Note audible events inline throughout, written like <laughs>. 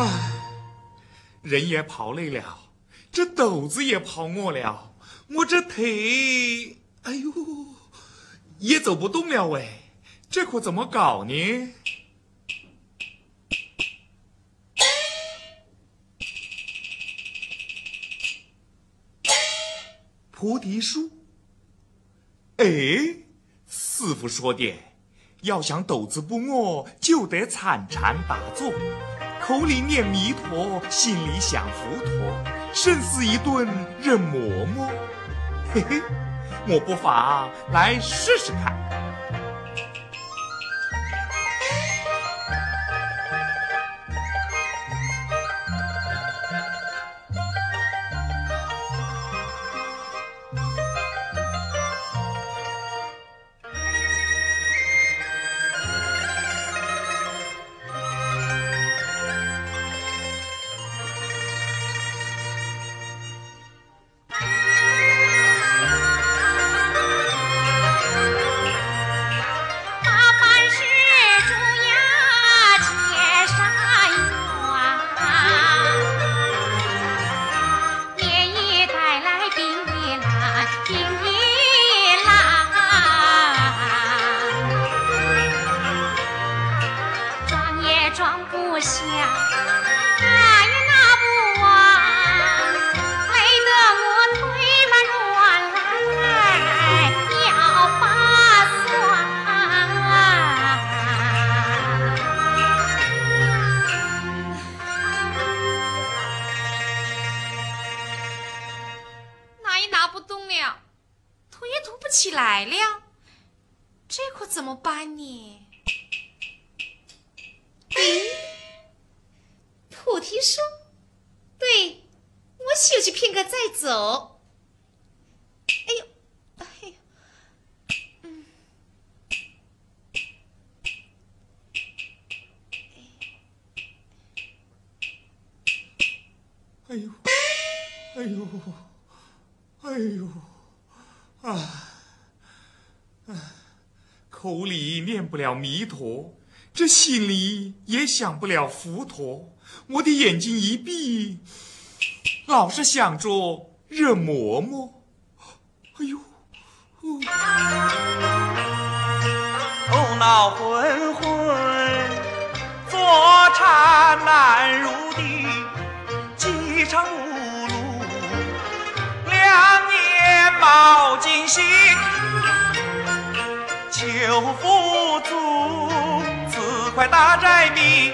唉，人也跑累了，这斗子也跑饿了，我这腿，哎呦，也走不动了喂，这可怎么搞呢？菩提树，哎，师傅说的，要想斗子不饿，就得参禅打坐，口里念弥陀，心里想佛陀，生死一顿任磨磨。嘿嘿，我不妨来试试看。不想拿也拿不完累得我腿打软来腰发酸拿也拿不动了推也推不起来了这可怎么办呢？走。”哎呦，哎呦，嗯，哎呦，哎呦，哎呦，啊，啊，口里念不了弥陀，这心里也想不了佛陀。我的眼睛一闭，老是想着热馍馍。哎呦，头脑昏昏，坐禅难入地，饥肠辘辘，两眼冒金星，求佛祖赐块大宅米，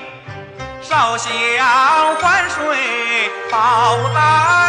烧香还水，报答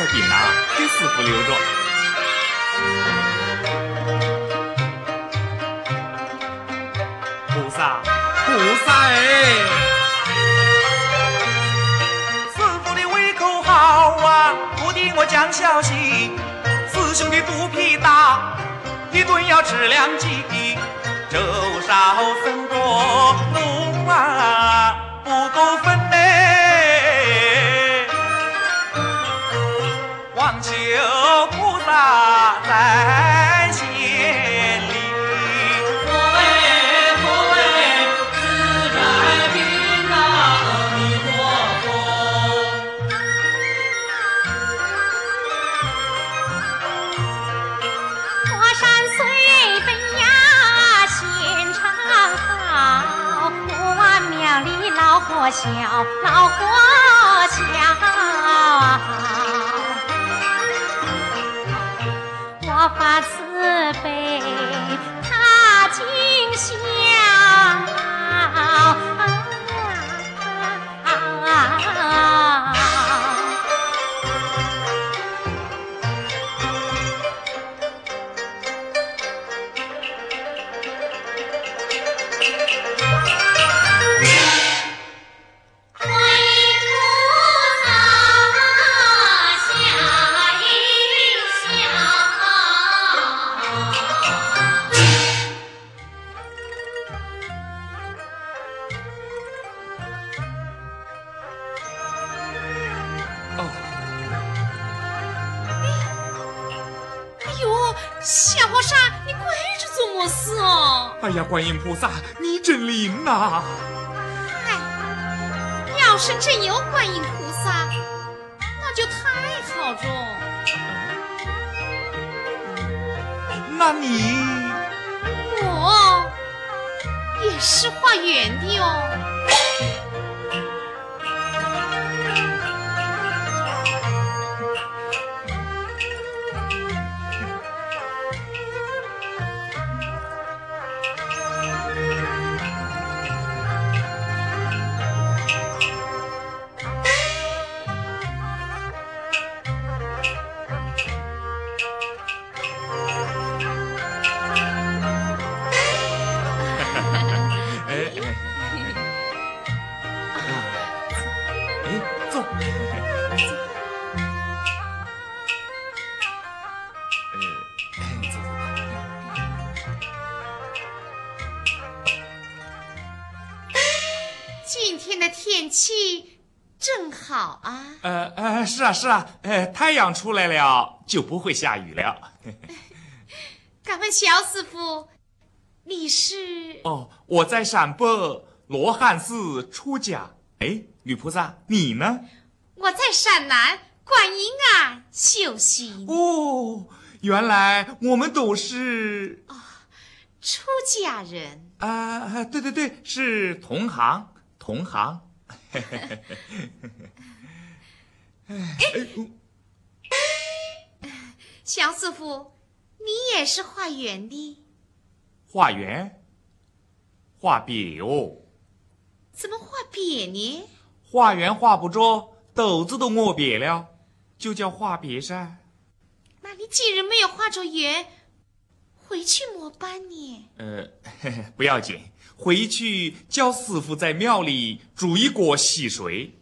块饼啊，给师傅留着。菩萨，菩萨哎！师傅的胃口好啊，不敌我讲消息。师兄的肚皮大，一顿要吃两斤。粥少生果浓啊，不够分菩萨在显灵。佛哎佛哎，自在平啊，阿弥陀佛。火山虽北呀现场好，我万庙里老火小，老火观音菩萨，你真灵呐！嗨，要是真有观音菩萨，那就太好着。那你我也是化缘的哦。正好啊。呃呃，是啊是啊，呃，太阳出来了就不会下雨了。敢问小师傅，你是？哦，我在陕北罗汉寺出家。哎，女菩萨，你呢？我在陕南观音庵修行。哦，原来我们都是啊出家人。啊，对对对，是同行同行。<laughs> 小师傅，你也是化缘的？化缘？化扁哦？怎么化扁呢？化缘化不着，斗子都磨瘪了，就叫化扁噻。那你既然没有化着缘，回去么办呢？呃，<laughs> 不要紧，回去叫师傅在庙里煮一锅溪水。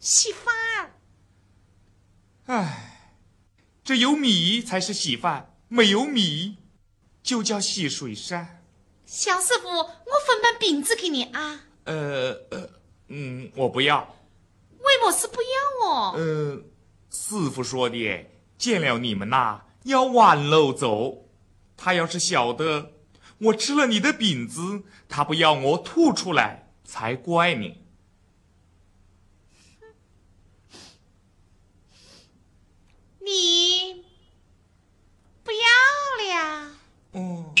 稀饭。唉，这有米才是稀饭，没有米就叫溪水噻。小师傅，我分半饼子给你啊。呃呃，嗯，我不要。为么是不要哦？呃，师傅说的，见了你们呐，要挽路走。他要是晓得我吃了你的饼子，他不要我吐出来，才怪呢。你不要了？哦，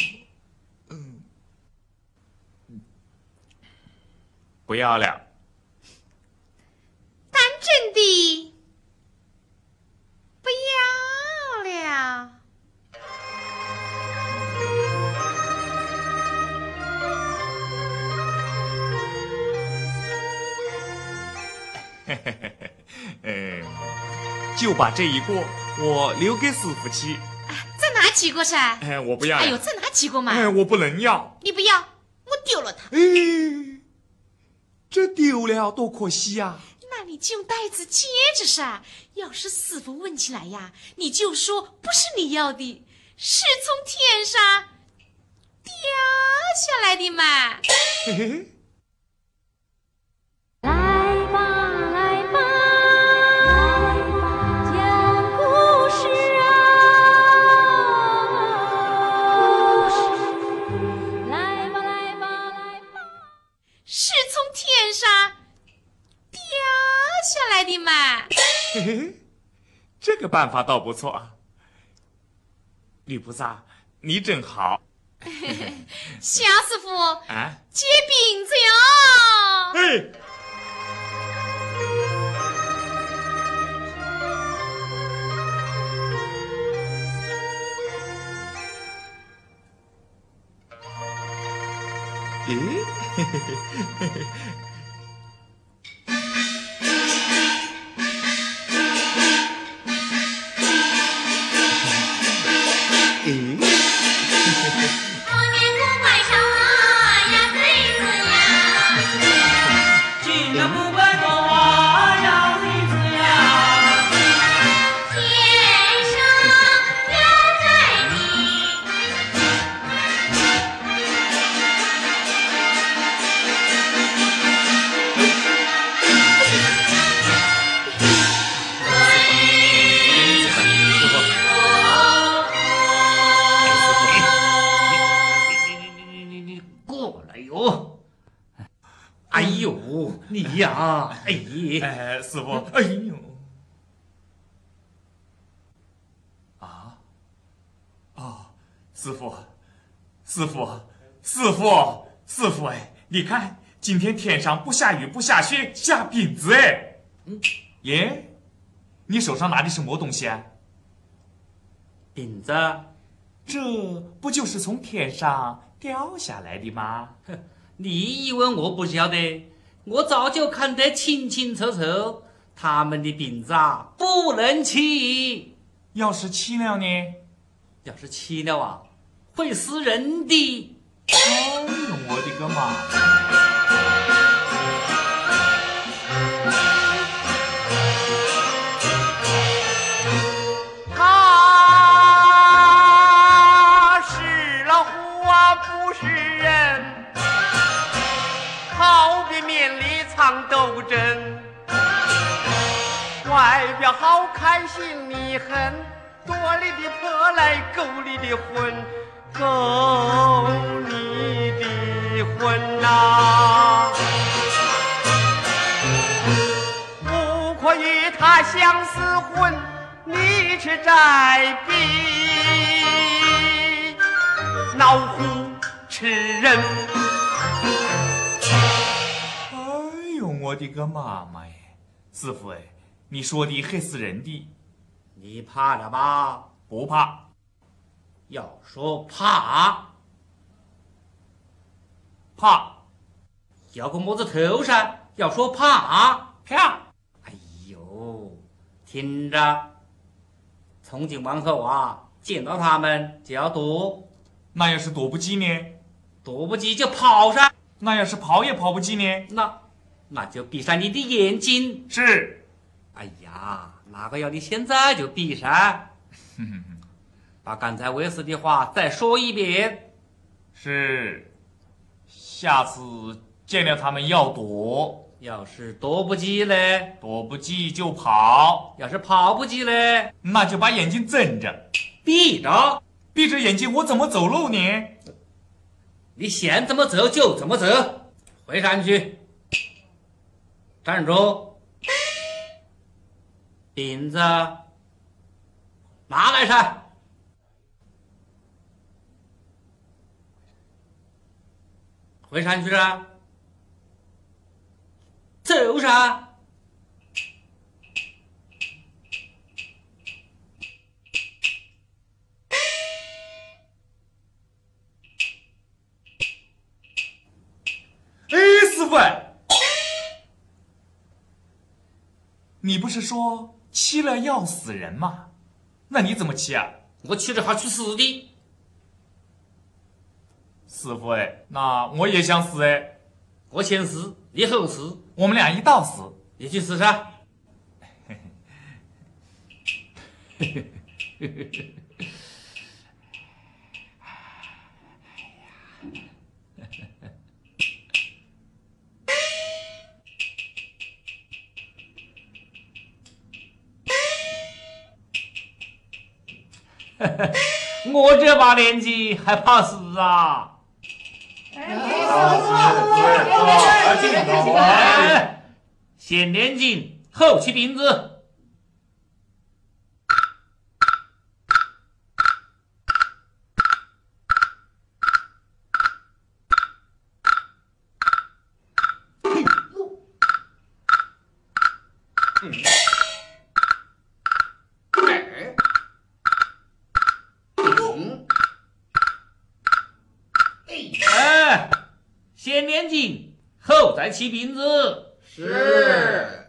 嗯，不要了。把这一锅我留给师傅去。再拿几个噻？哎，我不要。哎呦，再拿几个嘛？哎，我不能要。你不要，我丢了它。哎，这丢了多可惜呀！那你就用袋子接着噻。要是师傅问起来呀，你就说不是你要的，是从天上掉下来的嘛。嘿嘿嘿，这个办法倒不错啊。女菩萨，你真好。<laughs> 夏师傅，啊，接饼子哟。嘿。咦，嘿嘿嘿嘿嘿。你呀，哎，哎，师傅，哎呦，啊，哦，师傅，师傅，师傅，师傅，哎，你看，今天天上不下雨不下雪，下饼子哎，嗯，耶，你手上拿的什么东西啊？饼子，这不就是从天上掉下来的吗？你以为我不晓得？我早就看得清清楚楚，他们的饼子啊，不能吃。要是吃了呢？要是吃了啊，会死人的。哎呦，我的个妈！当斗争外表好开心你狠多你的婆来勾你的魂勾你的魂呐。不可与他相厮混你却在逼老虎吃人我的个妈妈耶！师傅哎，你说的很死人的，你怕了吧？不怕。要说怕，怕要个么子头噻？要说怕，啪！哎呦，听着，从今往后啊，见到他们就要躲，那要是躲不及呢？躲不及就跑噻。那要是跑也跑不及呢？那那就闭上你的眼睛。是，哎呀，哪个要你现在就闭上？<laughs> 把刚才为师的话再说一遍。是。下次见了他们要躲，要是躲不及嘞？躲不及就跑，要是跑不及嘞？那就把眼睛睁着，闭着。闭着眼睛我怎么走路呢？你想怎么走就怎么走，回上去，站住，饼子拿来噻，回山去了，走噻。你不是说骑了要死人吗？那你怎么骑啊？我骑着还去死的，师傅哎，那我也想死哎，我先死，你后死，我们俩一道死。你去死噻。<laughs> <laughs> 我这把年纪还怕死啊！哎，先念经，后起瓶子。眼睛后，再起鼻子，是。